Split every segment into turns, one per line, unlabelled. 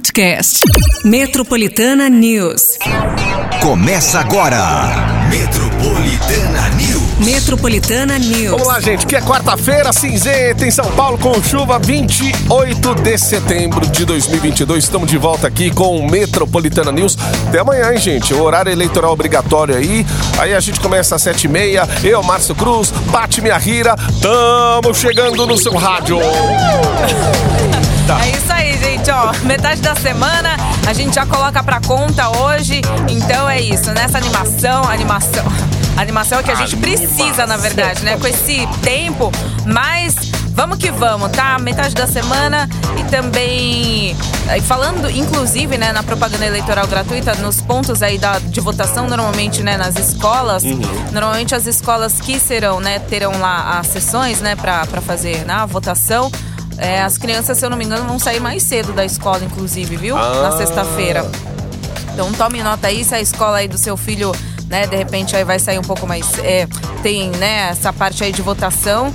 podcast. Metropolitana News.
Começa agora. Metropolitana News.
Metropolitana News.
Vamos lá, gente, que é quarta-feira, cinzenta em São Paulo, com chuva, 28 de setembro de 2022. Estamos de volta aqui com o Metropolitana News. Até amanhã, hein, gente? O horário eleitoral obrigatório aí. Aí a gente começa às sete e meia. Eu, Márcio Cruz, Bate Minha Rira. Tamo chegando no seu rádio.
É isso aí, gente, ó. Metade da semana a gente já coloca pra conta hoje. Então é isso, nessa animação, animação. Animação é que a gente precisa, na verdade, né? Com esse tempo, mas vamos que vamos, tá? Metade da semana e também e falando, inclusive, né, na propaganda eleitoral gratuita, nos pontos aí da, de votação, normalmente, né, nas escolas, normalmente as escolas que serão, né, terão lá as sessões, né, pra, pra fazer né, a votação. É, as crianças, se eu não me engano, vão sair mais cedo da escola, inclusive, viu? Na
Ah.
sexta-feira. Então tome nota aí, se a escola aí do seu filho, né, de repente aí vai sair um pouco mais. É, tem, né, essa parte aí de votação.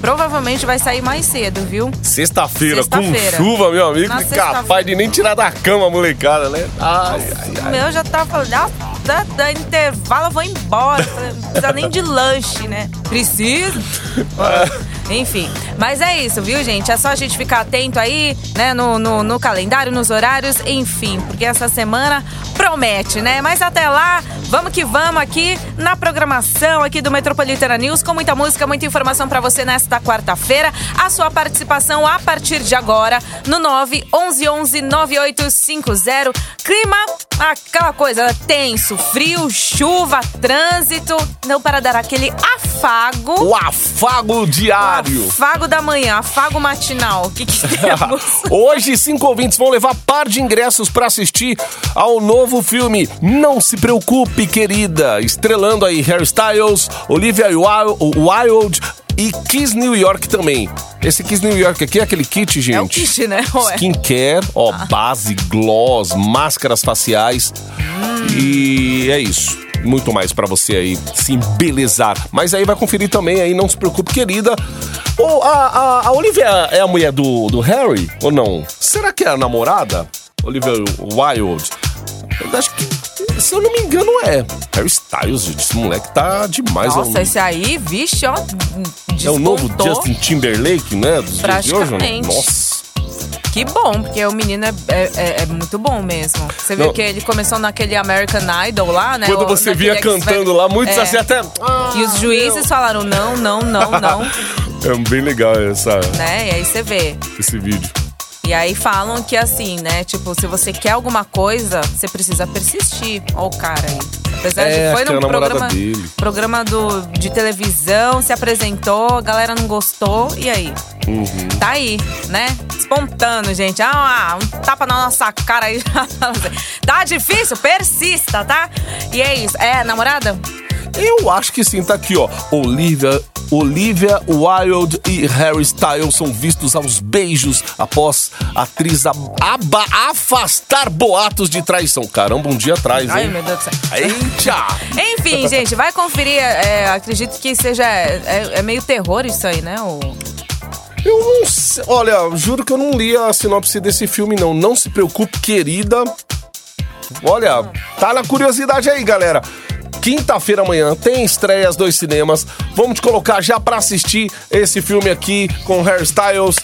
Provavelmente vai sair mais cedo, viu?
Sexta-feira, com
Sexta-feira.
chuva, meu amigo,
Na
capaz de nem tirar da cama a molecada, né? Ai, ai, ai.
meu já tá falando, ah, dá, dá intervalo, eu vou embora. Não precisa nem de lanche, né? Precisa. Enfim, mas é isso, viu, gente? É só a gente ficar atento aí, né, no, no, no calendário, nos horários, enfim, porque essa semana promete, né? Mas até lá, vamos que vamos aqui na programação aqui do Metropolitana News, com muita música, muita informação pra você nesta quarta-feira. A sua participação a partir de agora no 911 9850. Clima, aquela coisa tenso, frio, chuva, trânsito, não para dar aquele afago.
O afago diário.
Afago da manhã, afago matinal. O que, que temos?
Hoje, cinco ouvintes vão levar par de ingressos pra assistir ao novo filme Não Se Preocupe, Querida, estrelando aí Harry Styles, Olivia Wil- Wilde e Kiss New York também. Esse Kiss New York aqui é aquele kit, gente.
É o kit, né? Ué.
Skincare, ó, base, gloss, máscaras faciais. E é isso. Muito mais pra você aí se embelezar. Mas aí vai conferir também aí, não se preocupe, querida. Ou a, a, a Olivia é a mulher do, do Harry? Ou não? Será que é a namorada? Olivia Wilde? Eu acho que, se eu não me engano, é. Harry Styles, gente. Esse moleque tá demais.
Nossa,
é um,
esse aí, vixe, ó.
é o novo. Justin Timberlake, né? Dos dias de hoje?
Praticamente.
Nossa.
Que bom, porque o menino é, é, é- é muito bom mesmo. Você viu
Não.
que ele começou naquele American Idol lá, né?
Quando você via cantando lá, muitos
É.
assim até. "Ah,
E os juízes falaram não, não, não, não,
É bem legal essa,
né? E aí você vê.
esse vídeo.
E aí falam que assim, né? Tipo, se você quer alguma coisa, você precisa persistir. Ó o cara aí. Apesar
É,
de foi num programa,
dele.
programa do, de televisão, se apresentou, a galera não gostou, e aí?
Uhum.
Tá aí, né? Espontâneo, gente. Ah, um tapa na nossa cara aí. tá difícil? Persista, tá? E é isso. É, namorada?
Eu acho que sim, tá aqui, ó. Olivia, Olivia Wilde e Harry Styles são vistos aos beijos após a atriz aba- afastar boatos de traição. Caramba, um dia atrás, hein?
Ai, meu Deus do céu.
Eita!
Enfim, gente, vai conferir. é, acredito que seja. É, é meio terror isso aí, né? O...
Eu não sei. Olha, juro que eu não li a sinopse desse filme, não. Não se preocupe, querida. Olha, tá na curiosidade aí, galera. Quinta-feira amanhã tem estreias dos cinemas. Vamos te colocar já pra assistir esse filme aqui com Harry Styles.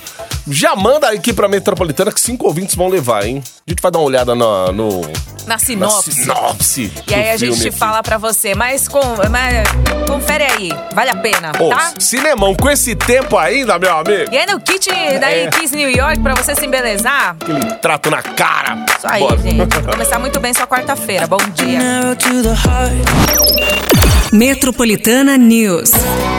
Já manda aqui pra Metropolitana que cinco ouvintes vão levar, hein? A gente vai dar uma olhada na, no,
Na
na
sinopse.
sinopse.
E aí a gente
aqui.
fala pra você, mas, com, mas confere aí, vale a pena,
Ô,
tá?
cinemão com esse tempo ainda, meu amigo.
E aí no kit da
É.
Kiss New York pra você se embelezar.
Aquele trato na cara.
Isso aí,
Bora.
gente. Começar muito bem sua quarta-feira. Bom dia.
Metropolitana News.
Records.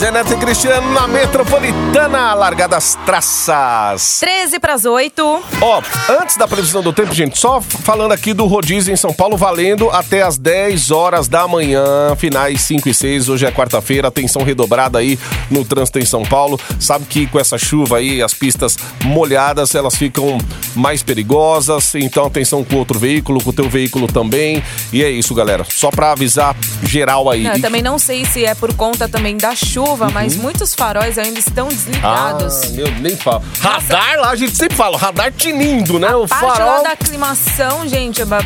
Neto e Cristiano na Metropolitana, largadas traças.
13 pras 8.
Ó, antes da previsão do tempo, gente, só falando aqui do rodízio em São Paulo, valendo até as 10 horas da manhã, finais 5 e 6. Hoje é quarta-feira, atenção redobrada aí no trânsito em São Paulo. Sabe que com essa chuva aí, as pistas molhadas, elas ficam mais perigosas. Então, atenção com o outro veículo, com o teu veículo também. E é isso, galera. Só pra avisar geral aí.
Não, eu também não sei se é por conta também da chuva chuva, mas muitos faróis ainda estão
Ah,
desligados.
meu, nem fala. Radar lá, a gente sempre fala, radar tinindo, né? o
Parte lá
farol.
da aclimação, gente, ba-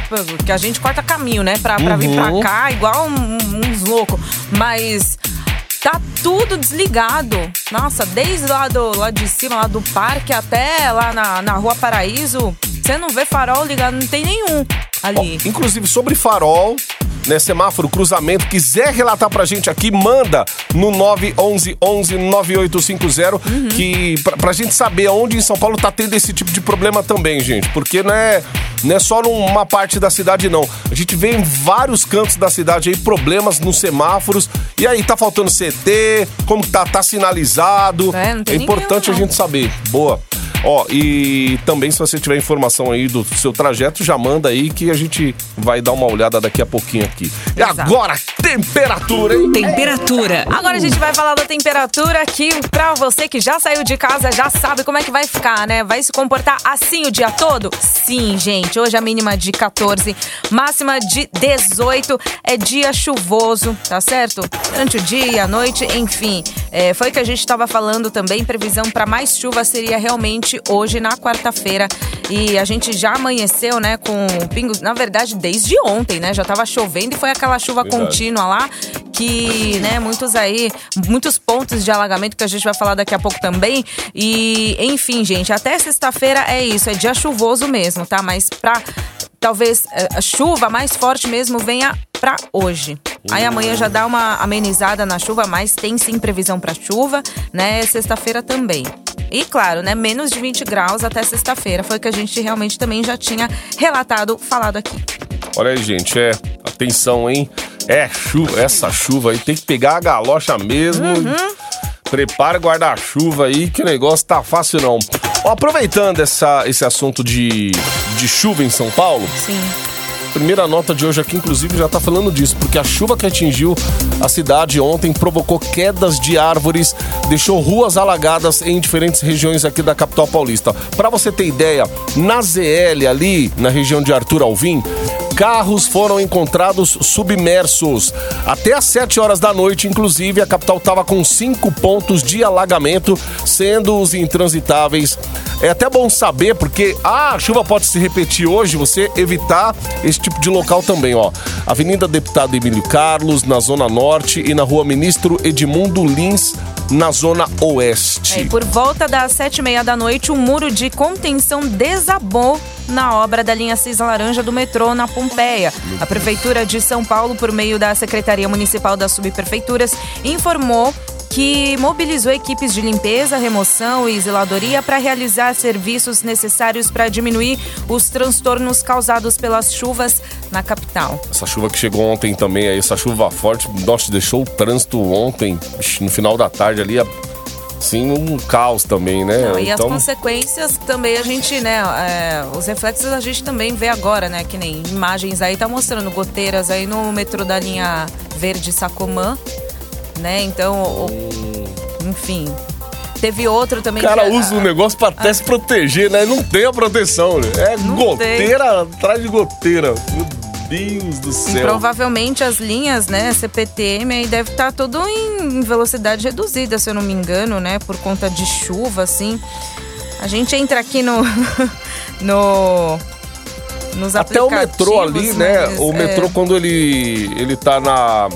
que a gente corta caminho, né? Pra, pra vir
Uhum.
pra cá, igual uns loucos. Mas tá tudo desligado. Nossa, desde lá, do, lá de cima, lá do parque, até lá na, na Rua Paraíso, você não vê farol ligado, não tem nenhum
Ó,
ali.
inclusive sobre farol, né, semáforo, cruzamento, quiser relatar pra gente aqui, manda no 911 11 9850,
Uhum.
que pra, pra gente saber onde em São Paulo tá tendo esse tipo de problema também, gente, porque não é, não é só numa parte da cidade, não. A gente vê em vários cantos da cidade aí problemas nos semáforos, e aí tá faltando CT, como tá, tá sinalizado,
É, não tem
importante
nenhum,
a gente saber. Boa. Ó, e também se você tiver informação aí do seu trajeto, já manda aí que a gente vai dar uma olhada daqui a pouquinho aqui. E
Exato.
agora, temperatura, hein?
Temperatura.
Agora a gente vai falar da temperatura que pra você que já saiu de casa já sabe como é que vai ficar, né? Vai se comportar assim o dia todo? Sim, gente. Hoje a mínima de 14, máxima de 18. É dia chuvoso, tá certo? Durante o dia, a noite, enfim. É, foi o que a gente estava falando também. Previsão para mais chuva seria realmente hoje, na quarta-feira. E a gente já amanheceu, né, com pingos. Na verdade, desde ontem, né? Já tava chovendo e foi aquela chuva
Verdade.
contínua lá que, né, muitos aí, muitos pontos de alagamento que a gente vai falar daqui a pouco também. E, enfim, gente, até sexta-feira é isso, é dia chuvoso mesmo, tá? Mas pra talvez eh, a chuva mais forte mesmo venha pra hoje. Aí amanhã já dá uma amenizada na chuva, mas tem sim previsão pra chuva, né? Sexta-feira também. E claro, né, menos de 20 graus até sexta-feira. Foi o que a gente realmente também já tinha relatado, falado aqui.
Olha aí, gente, é. Atenção, hein? É chuva, essa chuva aí tem que pegar a galocha mesmo. Prepara guarda-chuva aí, que o negócio tá fácil não. Ó, aproveitando essa, esse assunto de, de chuva em São Paulo,
Sim.
Primeira nota de hoje aqui, inclusive, já tá falando disso, porque a chuva que atingiu a cidade ontem provocou quedas de árvores, deixou ruas alagadas em diferentes regiões aqui da capital paulista. Pra você ter ideia, na ZL ali, na região de Arthur Alvim, carros foram encontrados submersos. Até às 7 horas da noite, inclusive, a capital estava com cinco pontos de alagamento, sendo os intransitáveis. É até bom saber, porque ah, a chuva pode se repetir hoje, você evitar esse tipo de local também, ó. Avenida Deputado Emílio Carlos, na Zona Norte, e na Rua Ministro Edmundo Lins, na Zona Oeste.
É, por volta das sete e meia da noite, um muro de contenção desabou na obra da linha Cis Laranja do metrô na Pompeia. A Prefeitura de São Paulo, por meio da Secretaria Municipal das Subprefeituras, informou que mobilizou equipes de limpeza, remoção e zeladoria para realizar serviços necessários para diminuir os transtornos causados pelas chuvas na capital.
Essa chuva que chegou ontem também, aí, essa chuva forte, nossa, deixou o trânsito ontem, no final da tarde ali, assim, um caos também, né?
Não, e as
então,
consequências também a gente, né? é, os reflexos a gente também vê agora, né? Que nem imagens aí, tá mostrando goteiras aí no metrô da linha verde Sacomã, né? Então, o- enfim. Teve outro também.
o cara
que-
usa o negócio pra até se proteger, né? Não tem a proteção, né? É goteira atrás de goteira. Meu Deus do
E
céu.
provavelmente as linhas, né, CPTM aí deve estar tudo em velocidade reduzida, se eu não me engano, né, por conta de chuva, assim. A gente entra aqui no no nos
Até o metrô ali, né? O
é,
metrô, quando ele, ele tá na.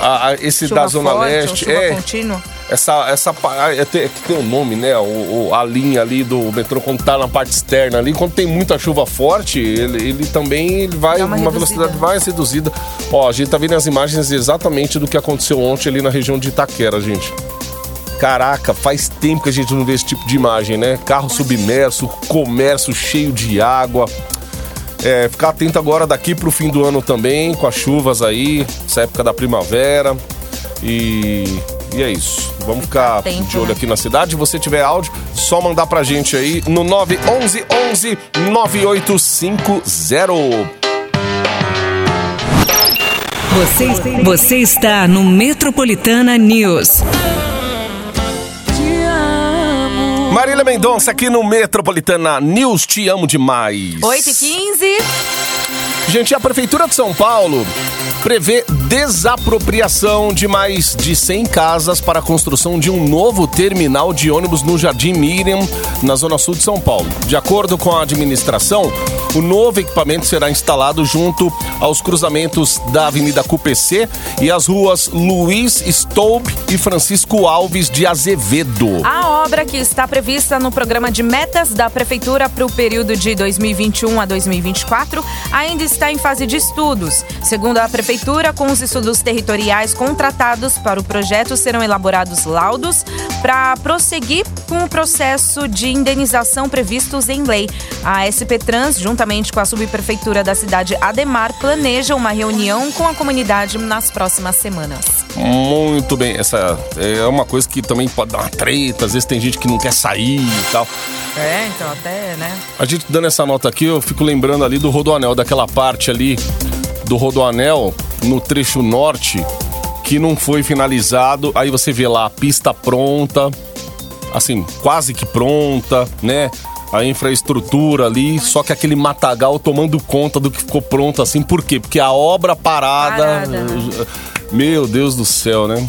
A- a- esse
chuva
da Zona
forte,
Leste.
chuva
É,
contínua.
essa. essa pa- é, tem, é que tem um nome, né? O, o- a linha ali do metrô, quando tá na parte externa ali, quando tem muita chuva forte, ele, ele também ele vai
Dá uma
uma, velocidade mais reduzida. Ó, a gente tá vendo as imagens exatamente do que aconteceu ontem ali na região de Itaquera, gente. Caraca, faz tempo que a gente não vê esse tipo de imagem, né? Carro submerso, comércio cheio de água. É, ficar atento agora daqui pro fim do ano também, com as chuvas aí, essa época da primavera. E, e é isso. Vamos ficar
Atento,
de olho
né?
aqui na cidade. Se você tiver áudio, só mandar pra gente aí no 911 11 9850.
Você, você está no Metropolitana News.
Marília Mendonça aqui no Metropolitana News. Te amo demais.
8 e 15
Gente, a Prefeitura de São Paulo prevê desapropriação de mais de 100 casas para a construção de um novo terminal de ônibus no Jardim Miriam, na zona sul de São Paulo. De acordo com a administração, o novo equipamento será instalado junto aos cruzamentos da Avenida CUPC e as ruas Luiz Stoube e Francisco Alves de Azevedo.
A obra que está prevista no programa de metas da Prefeitura para o período de 2021 a 2024 ainda está em fase de estudos. Segundo a Prefeitura, com os estudos territoriais contratados para o projeto, serão elaborados laudos para prosseguir com o processo de indenização previstos em lei. A SP Trans, juntamente com a subprefeitura da cidade Ademar, planeja uma reunião com a comunidade nas próximas semanas.
Muito bem, essa é uma coisa que também pode dar uma treta, às vezes tem gente que não quer sair e tal.
É, então até, né?
A gente dando essa nota aqui, eu fico lembrando ali do Rodoanel, daquela parte ali do Rodoanel no trecho norte que não foi finalizado. Aí você vê lá a pista pronta, assim, quase que pronta, né? A infraestrutura ali, só que aquele matagal tomando conta do que ficou pronto assim. Por quê? Porque a obra parada.
Parada.
Meu Deus do céu, né?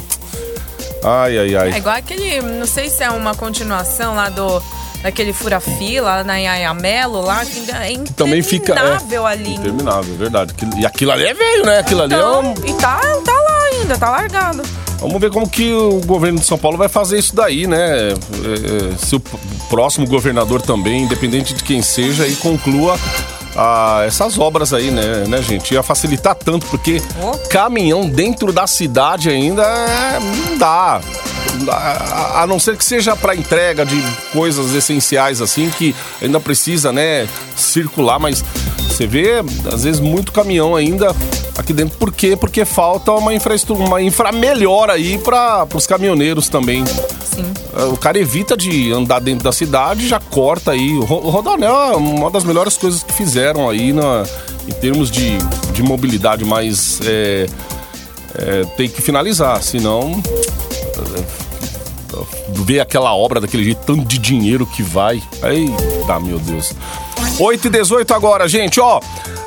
Ai, ai, ai.
É igual aquele, não sei se é uma continuação lá do daquele fura-fila na Iaiamelo lá, que é
Também fica.
interminável
é,
ali.
Interminável, verdade. E aquilo ali é velho, né? Aquilo ali é
Então,
um.
E tá, tá lá ainda, tá largado.
Vamos ver como que o governo de São Paulo vai fazer isso daí, né? É, é, se o próximo governador também, independente de quem seja, aí conclua ah, essas obras aí, né, né, gente? Ia facilitar tanto, porque caminhão dentro da cidade ainda é, não dá. A, a não ser que seja para entrega de coisas essenciais assim, que ainda precisa, né, circular, mas você vê, às vezes, muito caminhão ainda aqui dentro. Por quê? Porque falta uma infraestrutura, uma infra melhor aí para os caminhoneiros também.
Sim.
É, O cara evita de andar dentro da cidade, já corta aí. O Ro- o Rodoanel é uma das melhores coisas que fizeram aí na, em termos de, de mobilidade, mas é, é, tem que finalizar, senão é, ver aquela obra daquele jeito, tanto de dinheiro que vai. Eita, meu Deus. 8 e 18 agora, gente, ó.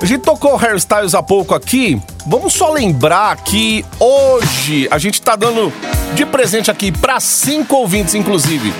A gente tocou hairstyles há pouco aqui. Vamos só lembrar que hoje a gente tá dando de presente aqui para cinco ouvintes, inclusive.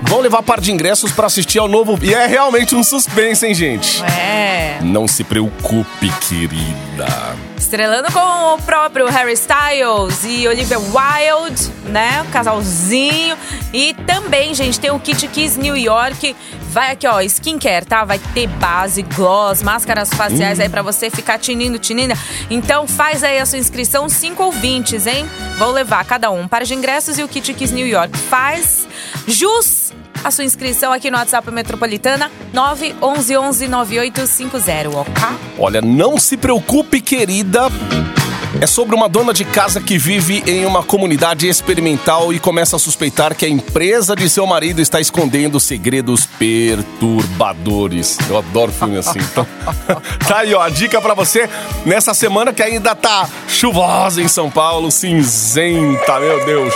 Vão levar par de ingressos para assistir ao novo. E é realmente um suspense, hein, gente?
É.
Não se preocupe, querida.
Estrelando com o próprio Harry Styles e Olivia Wilde, né? O casalzinho. E também, gente, tem o Kit Kiss New York. Vai aqui, ó, skincare, tá? Vai ter base, gloss, máscaras faciais aí pra você ficar tinindo, tinindo. Então faz aí a sua inscrição, 5 ouvintes, hein? Vão levar cada um um par de ingressos e o Kit Kiss New York. Faz jus a sua inscrição aqui no WhatsApp Metropolitana 911 9850, ok?
Olha, não se preocupe, querida. É sobre uma dona de casa que vive em uma comunidade experimental e começa a suspeitar que a empresa de seu marido está escondendo segredos perturbadores. Eu adoro filme assim. Então, tá aí, ó, a dica pra você nessa semana que ainda tá chuvosa em São Paulo, cinzenta, meu Deus.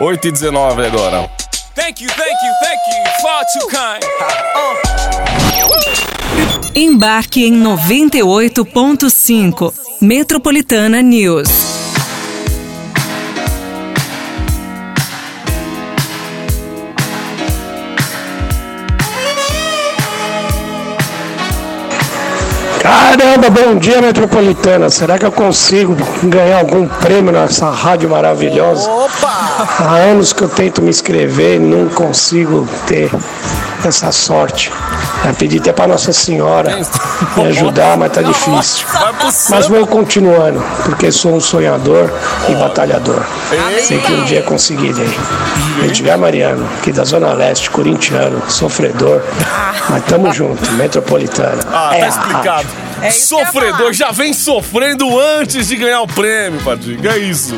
8 e 19 agora.
Thank you, thank you, thank you. Far too kind.
Embarque em 98.5. Metropolitana News.
Caramba, bom dia metropolitana. Será que eu consigo ganhar algum prêmio nessa rádio maravilhosa? Há anos que eu tento me inscrever e não consigo ter essa sorte. Já pedi até para Nossa Senhora me ajudar, mas tá difícil. Mas vou continuando, porque sou um sonhador e batalhador. Sei que um dia conseguirei. Edgar Mariano, aqui da Zona Leste, corintiano, sofredor. Mas tamo junto, metropolitana.
Ah,
É
tá explicado.
É
Sofredor já vem sofrendo antes de ganhar o prêmio, Padiga. É isso.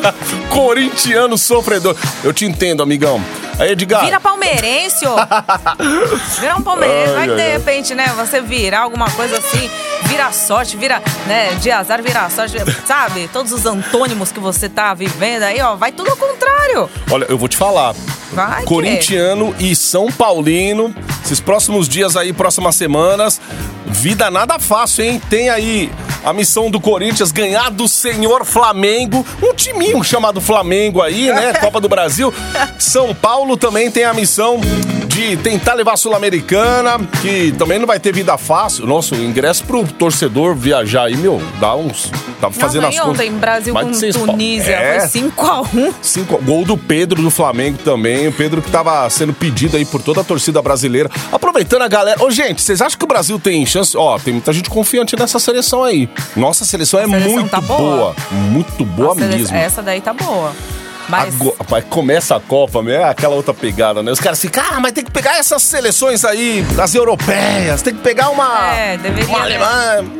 Corintiano sofredor. Eu te entendo, amigão. Aí, Edgar.
Vira palmeirense, ô. Vira um palmeirense. Vai que de repente, né, você virar alguma coisa assim, vira sorte, vira, né, de azar, vira sorte, sabe? Todos os antônimos que você tá vivendo aí, ó, vai tudo ao contrário.
Olha, eu vou te falar.
Vai que-
Corintiano e São Paulino. Esses próximos dias aí, próximas semanas. Vida nada fácil, hein? Tem aí a missão do Corinthians ganhar do senhor Flamengo. Um timinho chamado Flamengo aí, né? Copa do Brasil. São Paulo também tem a missão de tentar levar a Sul-Americana, que também não vai ter vida fácil. Nossa, o ingresso pro torcedor viajar aí, meu, dá uns. Tá fazendo
Não,
as
e ontem,
contas.
Brasil
Mais
com. Tunísia,
É.
foi 5x1.
Cinco, gol do Pedro do Flamengo também. O Pedro que tava sendo pedido aí por toda a torcida brasileira. Aproveitando a galera. Ô, gente, vocês acham que o Brasil tem chance? Ó, tem muita gente confiante nessa seleção aí. Nossa seleção é
seleção
muito
tá
boa.
boa.
Muito boa
Nossa,
mesmo.
Essa daí tá boa. Mas
Agora, rapaz, começa a Copa, meu, é aquela outra pegada, né? Os caras ficam, ah, mas tem que pegar essas seleções aí, as europeias, tem que pegar uma.
É, deveria,
Uma
né?
alemã.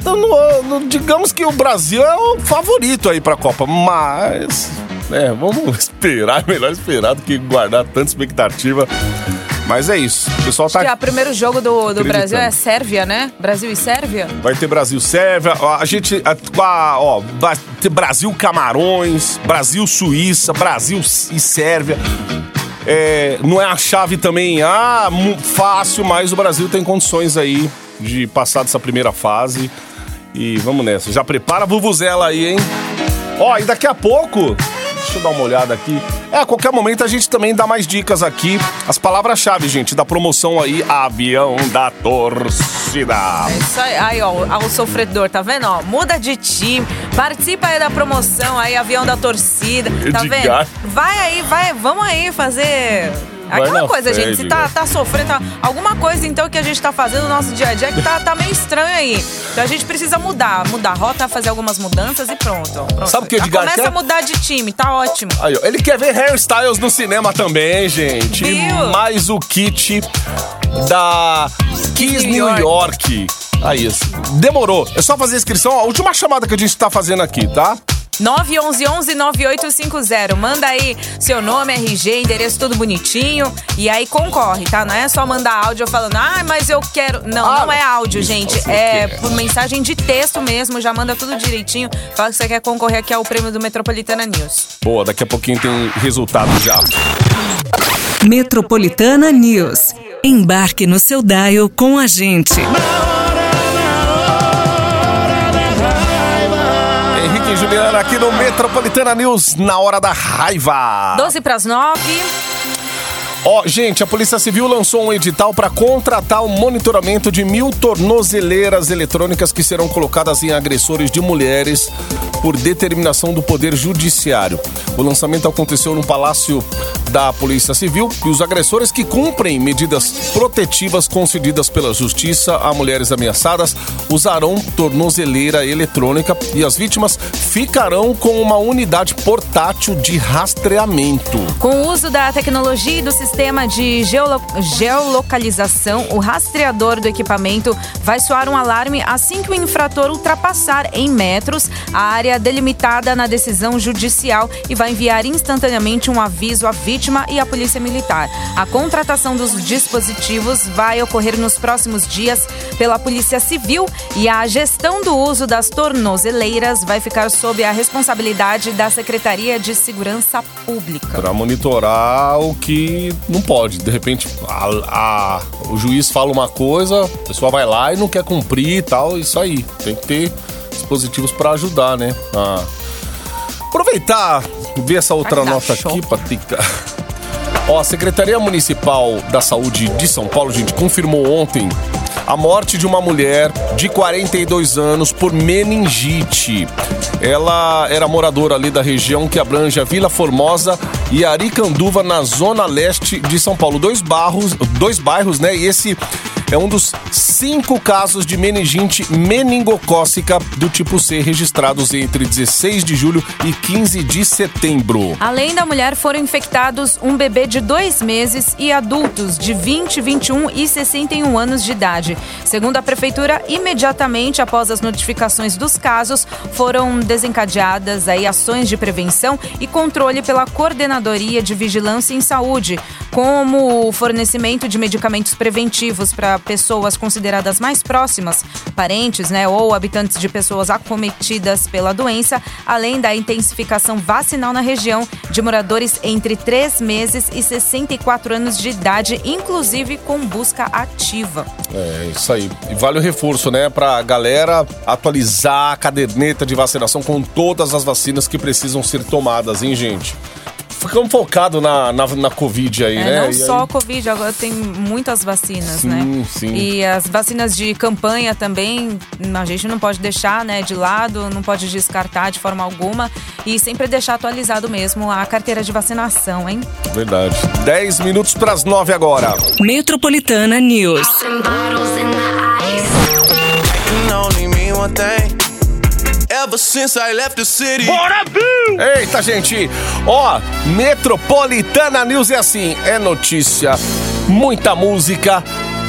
Então, no- no- digamos que o Brasil é o favorito aí pra Copa, mas. É, vamos esperar, melhor esperar do que guardar tanta expectativa. Mas é isso. O pessoal tá.
o primeiro jogo do, do. Brasil é Sérvia, né? Brasil e Sérvia?
Vai ter Brasil Sérvia, ó, a gente, a- ó, vai ter Brasil Camarões, Brasil Suíça, Brasil e Sérvia. É, não é a chave também, ah, fácil, mas o Brasil tem condições aí de passar dessa primeira fase. E vamos nessa. Já prepara a Vuvuzela aí, hein? Ó, e daqui a pouco, deixa eu dar uma olhada aqui. É, a qualquer momento a gente também dá mais dicas aqui. As palavras-chave, gente, da promoção aí, Avião da Torcida.
É isso aí. Aí, ó, o sofredor, tá vendo? Ó, muda de time, participa aí da promoção aí, avião da torcida, tá vendo? Vai aí, vai, vamos aí fazer. Aquela coisa,
fé,
gente, se tá, tá sofrendo, tá- alguma coisa então que a gente tá fazendo no nosso dia a dia que tá, tá meio estranho aí. Então a gente precisa mudar, mudar a rota, fazer algumas mudanças e pronto. pronto.
Sabe o que o Edgar
Começa
quer?
a mudar de time, tá ótimo.
Aí, ó, ele quer ver hairstyles no cinema também, gente.
Viu?
mais o kit da Kiss
New
New York. Aí, demorou. É só fazer a inscrição. A última chamada que a gente tá fazendo aqui, tá?
911-9850. Manda aí seu nome, RG, endereço tudo bonitinho. E aí concorre, tá? Não é só mandar áudio falando, ah, mas eu quero. Não,
Ah,
não é áudio,
isso,
gente. É por mensagem de texto mesmo. Já manda tudo direitinho. Fala que você quer concorrer aqui ao prêmio do Metropolitana News.
Boa, daqui a pouquinho tem resultado já.
Metropolitana News. Embarque no seu dial com a gente.
Henrique e Juliana aqui no Metropolitana News, na hora da raiva.
12 pras 9.
Ó, gente, a Polícia Civil lançou um edital para contratar o monitoramento de mil tornozeleiras eletrônicas que serão colocadas em agressores de mulheres por determinação do Poder Judiciário. O lançamento aconteceu no Palácio da Polícia Civil e os agressores que cumprem medidas protetivas concedidas pela Justiça a mulheres ameaçadas usarão tornozeleira eletrônica e as vítimas ficarão com uma unidade portátil de rastreamento.
Com o uso da tecnologia e do sistema de geolo- geolocalização, o rastreador do equipamento vai soar um alarme assim que o infrator ultrapassar em metros a área delimitada na decisão judicial e vai enviar instantaneamente um aviso à vítima e à Polícia Militar. A contratação dos dispositivos vai ocorrer nos próximos dias pela Polícia Civil e a gestão do uso das tornozeleiras vai ficar sob a responsabilidade da Secretaria de Segurança Pública.
Pra monitorar o que não pode. De repente, a- a- o juiz fala uma coisa, a pessoa vai lá e não quer cumprir e tal. Isso aí. Tem que ter dispositivos pra ajudar, né? A aproveitar, ver essa outra nota
choque.
aqui, Patica. Ó, a Secretaria Municipal da Saúde de São Paulo, gente, confirmou ontem a morte de uma mulher de 42 anos por meningite. Ela era moradora ali da região que abrange a Vila Formosa e Aricanduva, na zona leste de São Paulo. Dois bairros, dois bairros, né? E esse é um dos cinco casos de meningite meningocócica do tipo C registrados entre 16 de julho e 15 de setembro.
Além da mulher, foram infectados um bebê de dois meses e adultos de 20, 21 e 61 anos de idade. Segundo a Prefeitura, imediatamente após as notificações dos casos, foram desencadeadas aí ações de prevenção e controle pela Coordenadoria de Vigilância em Saúde. como o fornecimento de medicamentos preventivos para pessoas consideradas mais próximas, parentes, né, ou habitantes de pessoas acometidas pela doença, além da intensificação vacinal na região de moradores entre 3 meses e 64 anos de idade, inclusive com busca ativa.
É, isso aí. E vale o reforço, né, pra galera atualizar a caderneta de vacinação com todas as vacinas que precisam ser tomadas, hein, gente? Ficamos focados na, na, na Covid aí,
É,
né?
não
E
só
aí-
a Covid, agora tem muitas vacinas,
Sim,
né?
sim.
E as vacinas de campanha também, a gente não pode deixar né, de lado, não pode descartar de forma alguma e sempre deixar atualizado mesmo a carteira de vacinação, hein?
Verdade. 10 minutos pras 9 agora.
Metropolitana News.
Ever since I left the city.
Eita, gente! Ó, Metropolitana News é assim: é notícia, muita música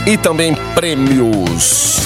e também prêmios.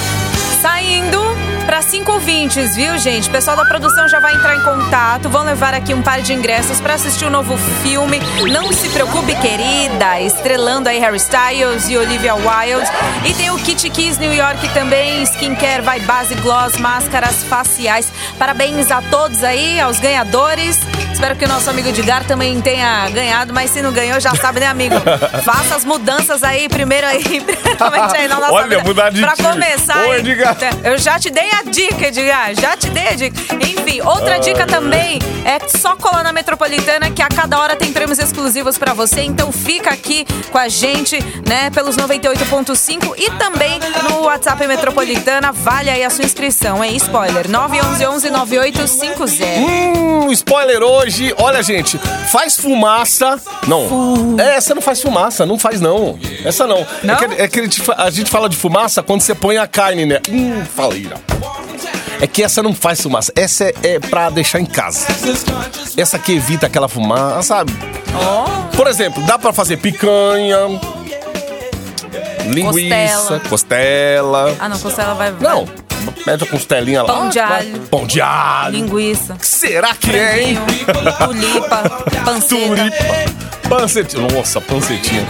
Para cinco ouvintes, viu, gente? O pessoal da produção já vai entrar em contato, vão levar aqui um par de ingressos para assistir o novo filme. Não se preocupe, querida, estrelando aí Harry Styles e Olivia Wilde. E tem o Kit Kiss New York também, skincare, vai base, gloss, máscaras faciais. Parabéns a todos aí, aos ganhadores. Espero que o nosso amigo Edgar também tenha ganhado, mas se não ganhou, já sabe, né, amigo? Faça as mudanças aí primeiro aí, primeiramente aí na nossa
Olha,
vida.
mudar de
Pra
time.
começar, hein?
Edgar.
Eu já te dei a dica, Edgar. Já te dei a dica. Enfim, outra dica também é só colar na Metropolitana que a cada hora tem prêmios exclusivos pra você. Então fica aqui com a gente, né, pelos 98.5 e também no WhatsApp Metropolitana. Vale aí a sua inscrição, hein? Spoiler: 911 9850.
Hum, spoiler hoje. Olha, gente, faz fumaça. Não. É, essa não faz fumaça, não faz não. Essa não.
Não?
É que, é que a, gente, fala de fumaça quando você põe a carne, né? Hum, falei. não. É que essa não faz fumaça. Essa é, é pra deixar em casa. Essa que evita aquela fumaça, sabe? Por exemplo, dá pra fazer picanha, linguiça, costela.
Ah, não, costela vai.
Não, mete a costelinha lá.
Pão de
vai.
alho.
Pão de alho.
Linguiça.
Será que é, hein?
Tulipa, panceta.
Tulipa. Pancetinha. Nossa, pancetinha.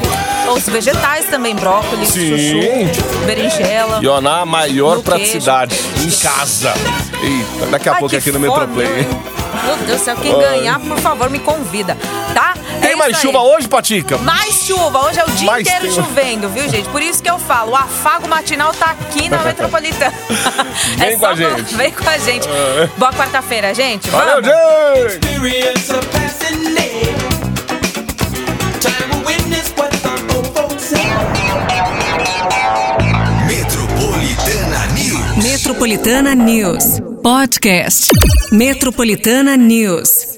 Os vegetais também, brócolis,
Sim.
chuchu, berinjela.
E ó, na maior
No
praticidade, em casa. Eita, daqui a
Ai,
pouco aqui no
fome,
Metroplay.
hein? Meu Deus do céu, quem ganhar, por favor, me convida, tá?
Tem
É
mais chuva
aí.
hoje, Patica?
Mais chuva, hoje é o dia
Mais
inteiro
tem-
chovendo, viu, gente? Por isso que eu falo, o afago matinal tá aqui na Metropolitana. É
Vem com a
só-
gente.
Vem com a gente. Boa quarta-feira, gente.
Valeu,
Vamos.
gente!
Experience of passing day. Time to witness what the old folks say.
Metropolitana News.
Metropolitana News. Podcast. Metropolitana News.